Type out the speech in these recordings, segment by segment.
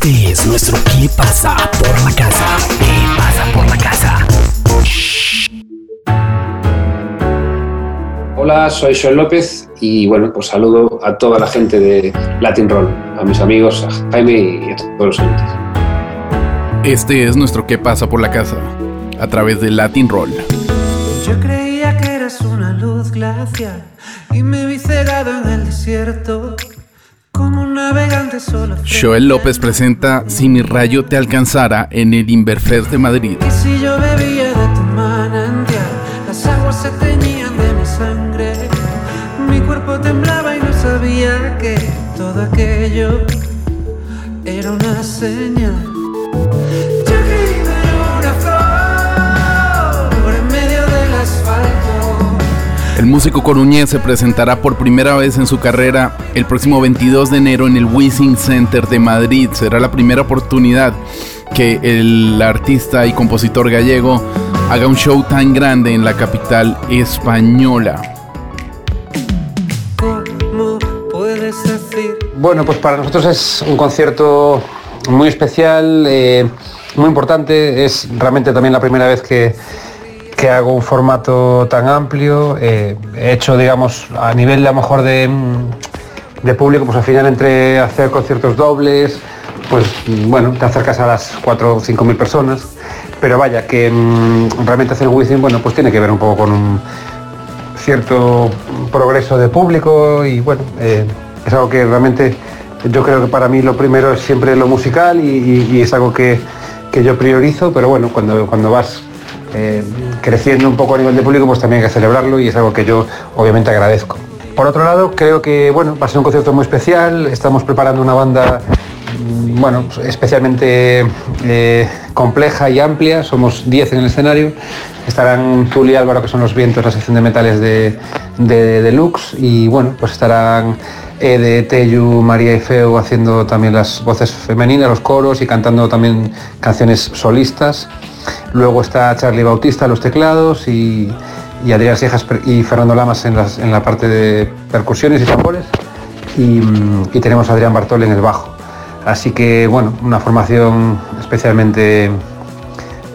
Este es nuestro ¿Qué pasa por la casa? ¿Qué pasa por la casa? Hola, soy Joel López y bueno, pues saludo a toda la gente de Latin Roll, a mis amigos, a Jaime y a todos los oyentes. Este es nuestro ¿Qué pasa por la casa? A través de Latin Roll. Yo creía que eras una luz glacial y me vi cegado en el desierto. Joel López presenta Si mi rayo te alcanzara en el Inverfest de Madrid. Y si yo bebía de tu manantial, las aguas se teñían de mi sangre. Mi cuerpo temblaba y no sabía que todo aquello era una señal. Músico coruñés se presentará por primera vez en su carrera el próximo 22 de enero en el Wissing Center de Madrid. Será la primera oportunidad que el artista y compositor gallego haga un show tan grande en la capital española. Bueno, pues para nosotros es un concierto muy especial, eh, muy importante. Es realmente también la primera vez que, que hago un formato tan amplio. Eh, he hecho, digamos, a nivel a lo mejor de, mm, de público, pues al final entre hacer conciertos dobles, pues mm, bueno, te acercas a las 4 o 5 mil personas. Pero vaya, que mm, realmente hacer Wizzing, bueno, pues tiene que ver un poco con un cierto progreso de público y bueno, eh, es algo que realmente yo creo que para mí lo primero es siempre lo musical y, y- y es algo que, que yo priorizo, pero bueno, cuando, cuando vas eh, creciendo un poco a nivel de público, pues también hay que celebrarlo y es algo que yo obviamente agradezco. Por otro lado, creo que bueno, va a ser un concierto muy especial, estamos preparando una banda mm, bueno, especialmente eh, compleja y amplia, somos 10 en el escenario, estarán Zuli Álvaro, que son los vientos, la sección de metales de, de Deluxe, y bueno, pues estarán Ede, Teyu, María y Feo haciendo también las voces femeninas, los coros y cantando también canciones solistas. Luego está Charlie Bautista los teclados y, y Adrián Siejas y Fernando Lamas en, en la parte de percusiones y tambores. Y, mm, y tenemos a Adrián Bartol en el bajo. Así que bueno, una formación especialmente,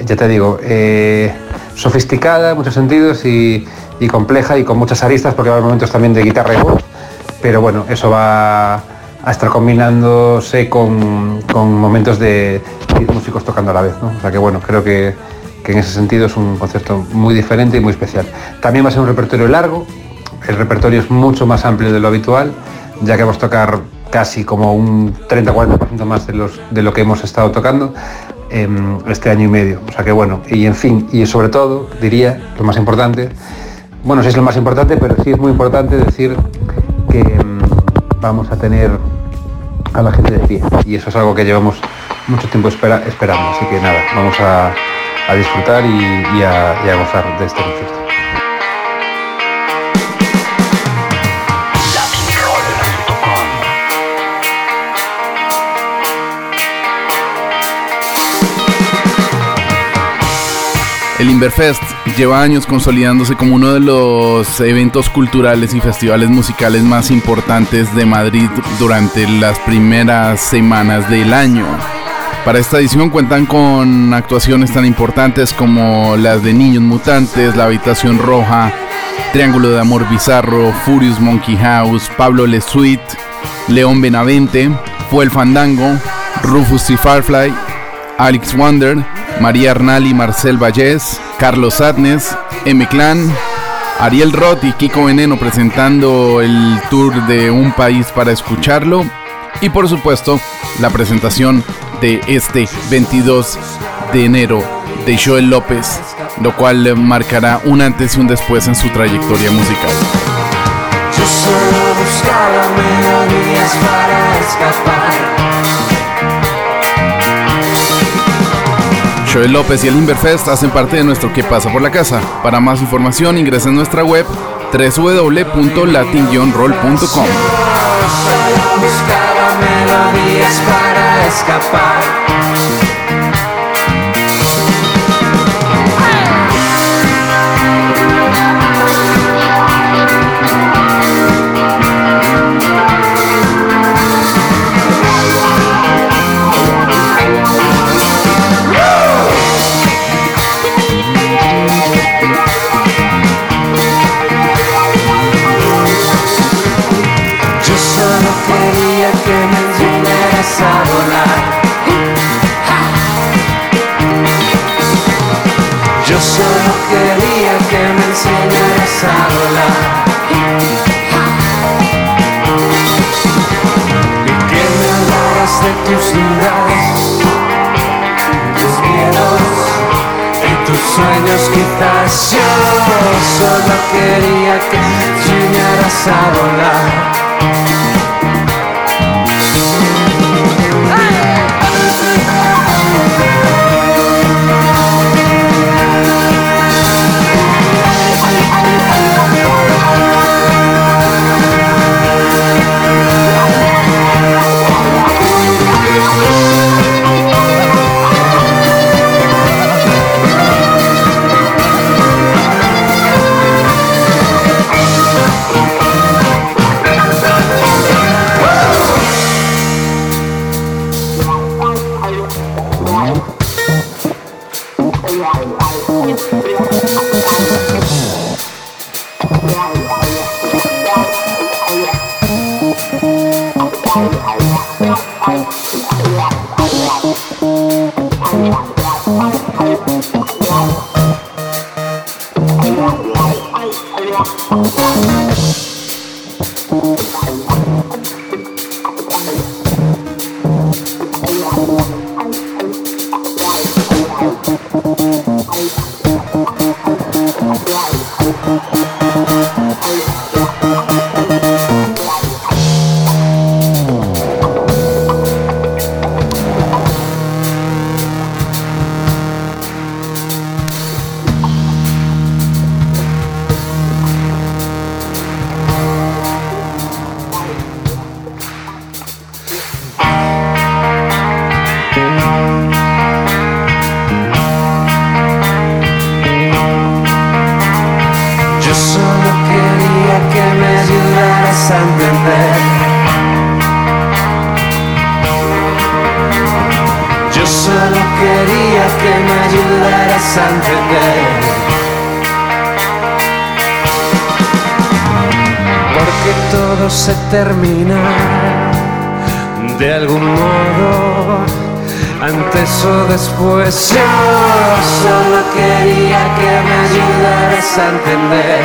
ya te digo, eh, sofisticada en muchos sentidos y, y compleja y con muchas aristas porque va a haber momentos también de guitarra y voz. Pero bueno, eso va a estar combinándose con, momentos de 10 músicos tocando a la vez. ¿no? O sea que bueno, creo que, que en ese sentido es un concierto muy diferente y muy especial. También va a ser un repertorio largo, el repertorio es mucho más amplio de lo habitual, ya que vamos a tocar casi como un 30-40% más de, los, de lo que hemos estado tocando em, este año y medio. O sea que bueno, y en fin, y sobre todo, diría, lo más importante, bueno, sí es lo más importante, pero sí es muy importante decir que em, vamos a tener a la gente de pie. Y eso es algo que llevamos mucho tiempo espera- esperando. Así que nada, vamos a, disfrutar y, y a, y a gozar de este concierto. El Inverfest lleva años consolidándose como uno de los eventos culturales y festivales musicales más importantes de Madrid durante las primeras semanas del año. Para esta edición cuentan con actuaciones tan importantes como las de Niños Mutantes, La Habitación Roja, Triángulo de Amor Bizarro, Furious Monkey House, Pablo Le Sweet, León Benavente, Fue el Fandango, Rufus y Firefly, Alex Wonder, María Arnal y Marcel Vallés, Carlos Adnes, M Clan, Ariel Roth y Kiko Veneno presentando el tour de Un País para Escucharlo y por supuesto la presentación de este 22 de enero de Joel López, lo cual marcará un antes y un después en su trayectoria musical. Yo solo buscaba melodías para escapar. Joel López y el Inverfest hacen parte de nuestro ¿Qué pasa por la casa? Para más información ingresa en nuestra web www.latin-roll.com melodías para escapar. Sueños quizás yo solo quería que enseñaras a volar. Yo todo se termina. De algún modo antes o después yo solo quería que me ayudaras a entender